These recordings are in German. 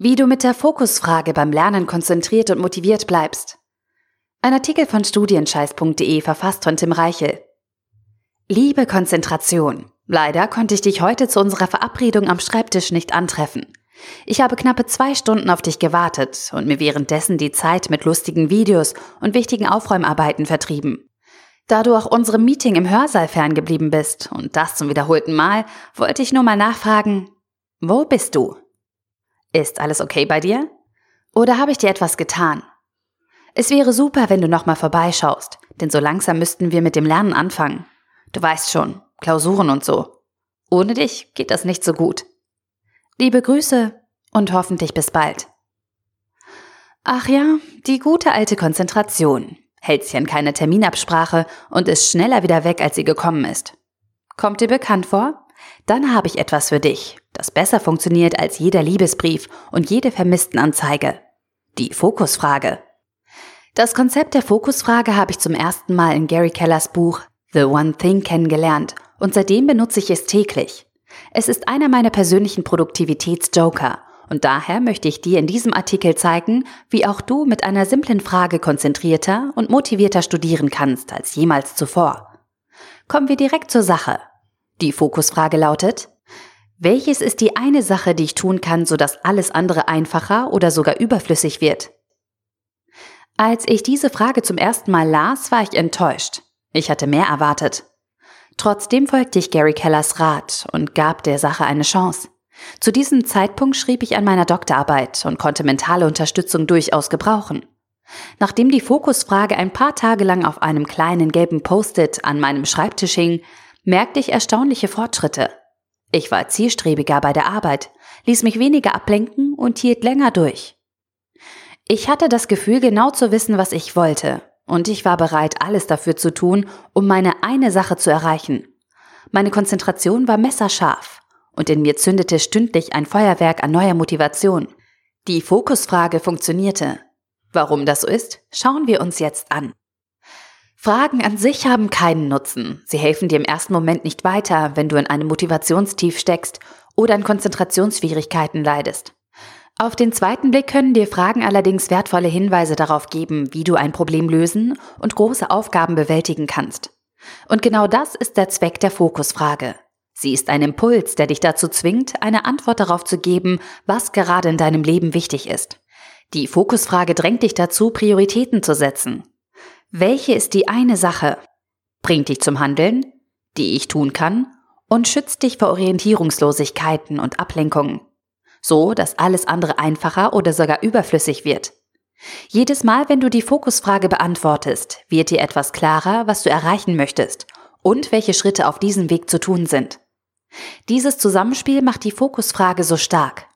Wie du mit der Fokusfrage beim Lernen konzentriert und motiviert bleibst. Ein Artikel von studienscheiß.de verfasst von Tim Reichel. Liebe Konzentration. Leider konnte ich dich heute zu unserer Verabredung am Schreibtisch nicht antreffen. Ich habe knappe zwei Stunden auf dich gewartet und mir währenddessen die Zeit mit lustigen Videos und wichtigen Aufräumarbeiten vertrieben. Da du auch unserem Meeting im Hörsaal ferngeblieben bist und das zum wiederholten Mal, wollte ich nur mal nachfragen, wo bist du? Ist alles okay bei dir? Oder habe ich dir etwas getan? Es wäre super, wenn du nochmal vorbeischaust, denn so langsam müssten wir mit dem Lernen anfangen. Du weißt schon, Klausuren und so. Ohne dich geht das nicht so gut. Liebe Grüße und hoffentlich bis bald. Ach ja, die gute alte Konzentration. Hält sich an keine Terminabsprache und ist schneller wieder weg, als sie gekommen ist. Kommt dir bekannt vor? Dann habe ich etwas für dich, das besser funktioniert als jeder Liebesbrief und jede Vermisstenanzeige. Die Fokusfrage. Das Konzept der Fokusfrage habe ich zum ersten Mal in Gary Kellers Buch The One Thing kennengelernt und seitdem benutze ich es täglich. Es ist einer meiner persönlichen Produktivitätsjoker und daher möchte ich dir in diesem Artikel zeigen, wie auch du mit einer simplen Frage konzentrierter und motivierter studieren kannst als jemals zuvor. Kommen wir direkt zur Sache. Die Fokusfrage lautet, welches ist die eine Sache, die ich tun kann, sodass alles andere einfacher oder sogar überflüssig wird? Als ich diese Frage zum ersten Mal las, war ich enttäuscht. Ich hatte mehr erwartet. Trotzdem folgte ich Gary Kellers Rat und gab der Sache eine Chance. Zu diesem Zeitpunkt schrieb ich an meiner Doktorarbeit und konnte mentale Unterstützung durchaus gebrauchen. Nachdem die Fokusfrage ein paar Tage lang auf einem kleinen gelben Post-it an meinem Schreibtisch hing, merkte ich erstaunliche Fortschritte. Ich war zielstrebiger bei der Arbeit, ließ mich weniger ablenken und hielt länger durch. Ich hatte das Gefühl, genau zu wissen, was ich wollte, und ich war bereit, alles dafür zu tun, um meine eine Sache zu erreichen. Meine Konzentration war messerscharf, und in mir zündete stündlich ein Feuerwerk an neuer Motivation. Die Fokusfrage funktionierte. Warum das so ist, schauen wir uns jetzt an. Fragen an sich haben keinen Nutzen. Sie helfen dir im ersten Moment nicht weiter, wenn du in einem Motivationstief steckst oder an Konzentrationsschwierigkeiten leidest. Auf den zweiten Blick können dir Fragen allerdings wertvolle Hinweise darauf geben, wie du ein Problem lösen und große Aufgaben bewältigen kannst. Und genau das ist der Zweck der Fokusfrage. Sie ist ein Impuls, der dich dazu zwingt, eine Antwort darauf zu geben, was gerade in deinem Leben wichtig ist. Die Fokusfrage drängt dich dazu, Prioritäten zu setzen. Welche ist die eine Sache? Bringt dich zum Handeln, die ich tun kann, und schützt dich vor Orientierungslosigkeiten und Ablenkungen. So, dass alles andere einfacher oder sogar überflüssig wird. Jedes Mal, wenn du die Fokusfrage beantwortest, wird dir etwas klarer, was du erreichen möchtest und welche Schritte auf diesem Weg zu tun sind. Dieses Zusammenspiel macht die Fokusfrage so stark.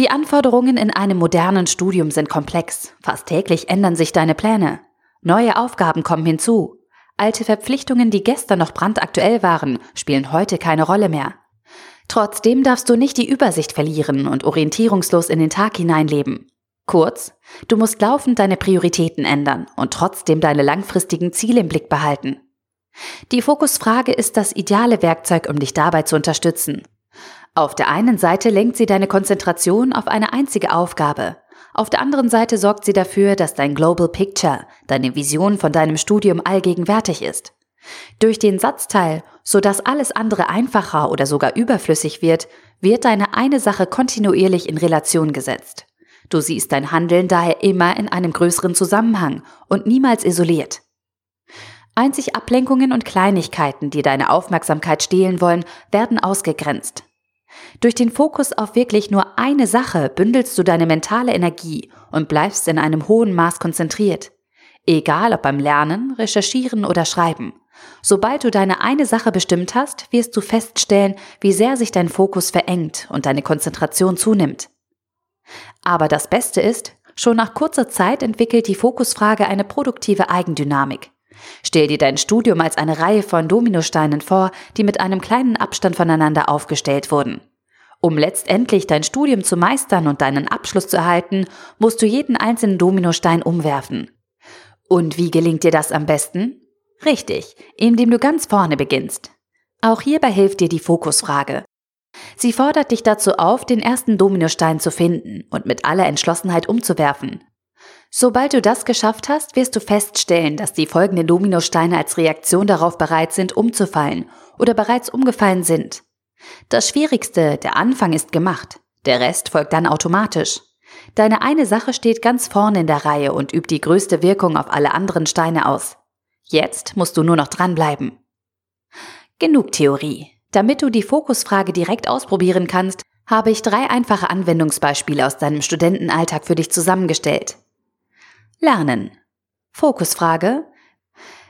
Die Anforderungen in einem modernen Studium sind komplex. Fast täglich ändern sich deine Pläne. Neue Aufgaben kommen hinzu. Alte Verpflichtungen, die gestern noch brandaktuell waren, spielen heute keine Rolle mehr. Trotzdem darfst du nicht die Übersicht verlieren und orientierungslos in den Tag hineinleben. Kurz, du musst laufend deine Prioritäten ändern und trotzdem deine langfristigen Ziele im Blick behalten. Die Fokusfrage ist das ideale Werkzeug, um dich dabei zu unterstützen. Auf der einen Seite lenkt sie deine Konzentration auf eine einzige Aufgabe. Auf der anderen Seite sorgt sie dafür, dass dein Global Picture, deine Vision von deinem Studium allgegenwärtig ist. Durch den Satzteil, so dass alles andere einfacher oder sogar überflüssig wird, wird deine eine Sache kontinuierlich in Relation gesetzt. Du siehst dein Handeln daher immer in einem größeren Zusammenhang und niemals isoliert. Einzig Ablenkungen und Kleinigkeiten, die deine Aufmerksamkeit stehlen wollen, werden ausgegrenzt. Durch den Fokus auf wirklich nur eine Sache bündelst du deine mentale Energie und bleibst in einem hohen Maß konzentriert. Egal ob beim Lernen, Recherchieren oder Schreiben. Sobald du deine eine Sache bestimmt hast, wirst du feststellen, wie sehr sich dein Fokus verengt und deine Konzentration zunimmt. Aber das Beste ist, schon nach kurzer Zeit entwickelt die Fokusfrage eine produktive Eigendynamik. Stell dir dein Studium als eine Reihe von Dominosteinen vor, die mit einem kleinen Abstand voneinander aufgestellt wurden. Um letztendlich dein Studium zu meistern und deinen Abschluss zu erhalten, musst du jeden einzelnen Dominostein umwerfen. Und wie gelingt dir das am besten? Richtig, indem du ganz vorne beginnst. Auch hierbei hilft dir die Fokusfrage. Sie fordert dich dazu auf, den ersten Dominostein zu finden und mit aller Entschlossenheit umzuwerfen. Sobald du das geschafft hast, wirst du feststellen, dass die folgenden Dominosteine als Reaktion darauf bereit sind, umzufallen oder bereits umgefallen sind. Das Schwierigste, der Anfang ist gemacht. Der Rest folgt dann automatisch. Deine eine Sache steht ganz vorne in der Reihe und übt die größte Wirkung auf alle anderen Steine aus. Jetzt musst du nur noch dranbleiben. Genug Theorie. Damit du die Fokusfrage direkt ausprobieren kannst, habe ich drei einfache Anwendungsbeispiele aus deinem Studentenalltag für dich zusammengestellt. Lernen. Fokusfrage.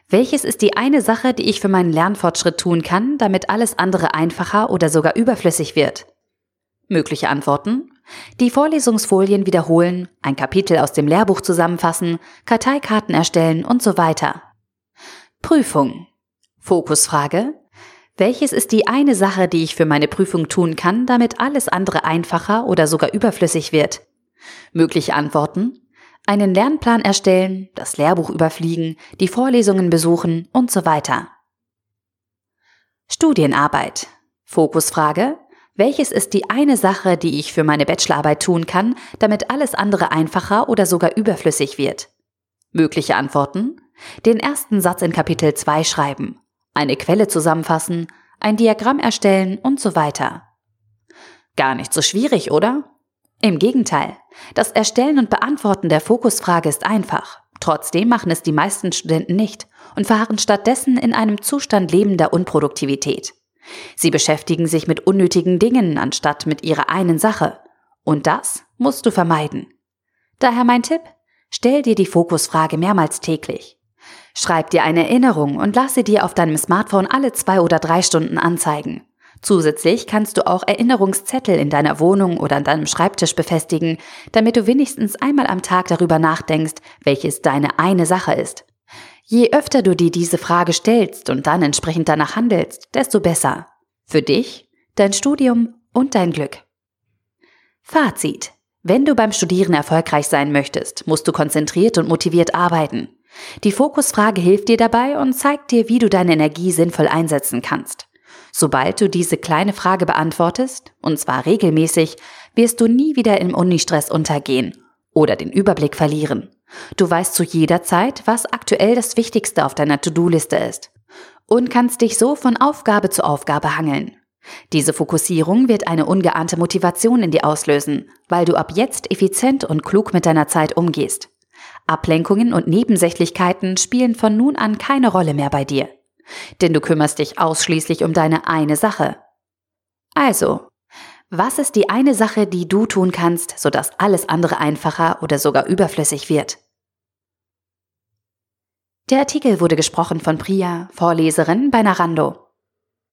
Welches ist die eine Sache, die ich für meinen Lernfortschritt tun kann, damit alles andere einfacher oder sogar überflüssig wird? Mögliche Antworten. Die Vorlesungsfolien wiederholen, ein Kapitel aus dem Lehrbuch zusammenfassen, Karteikarten erstellen und so weiter. Prüfung. Fokusfrage. Welches ist die eine Sache, die ich für meine Prüfung tun kann, damit alles andere einfacher oder sogar überflüssig wird? Mögliche Antworten. Einen Lernplan erstellen, das Lehrbuch überfliegen, die Vorlesungen besuchen und so weiter. Studienarbeit. Fokusfrage. Welches ist die eine Sache, die ich für meine Bachelorarbeit tun kann, damit alles andere einfacher oder sogar überflüssig wird? Mögliche Antworten. Den ersten Satz in Kapitel 2 schreiben eine Quelle zusammenfassen, ein Diagramm erstellen und so weiter. Gar nicht so schwierig, oder? Im Gegenteil, das Erstellen und Beantworten der Fokusfrage ist einfach. Trotzdem machen es die meisten Studenten nicht und verharren stattdessen in einem Zustand lebender Unproduktivität. Sie beschäftigen sich mit unnötigen Dingen anstatt mit ihrer einen Sache. Und das musst du vermeiden. Daher mein Tipp, stell dir die Fokusfrage mehrmals täglich. Schreib dir eine Erinnerung und lass sie dir auf deinem Smartphone alle zwei oder drei Stunden anzeigen. Zusätzlich kannst du auch Erinnerungszettel in deiner Wohnung oder an deinem Schreibtisch befestigen, damit du wenigstens einmal am Tag darüber nachdenkst, welches deine eine Sache ist. Je öfter du dir diese Frage stellst und dann entsprechend danach handelst, desto besser. Für dich, dein Studium und dein Glück. Fazit. Wenn du beim Studieren erfolgreich sein möchtest, musst du konzentriert und motiviert arbeiten. Die Fokusfrage hilft dir dabei und zeigt dir, wie du deine Energie sinnvoll einsetzen kannst. Sobald du diese kleine Frage beantwortest, und zwar regelmäßig, wirst du nie wieder im Unistress untergehen oder den Überblick verlieren. Du weißt zu jeder Zeit, was aktuell das Wichtigste auf deiner To-Do-Liste ist und kannst dich so von Aufgabe zu Aufgabe hangeln. Diese Fokussierung wird eine ungeahnte Motivation in dir auslösen, weil du ab jetzt effizient und klug mit deiner Zeit umgehst. Ablenkungen und Nebensächlichkeiten spielen von nun an keine Rolle mehr bei dir. Denn du kümmerst dich ausschließlich um deine eine Sache. Also, was ist die eine Sache, die du tun kannst, sodass alles andere einfacher oder sogar überflüssig wird? Der Artikel wurde gesprochen von Priya, Vorleserin bei Narando.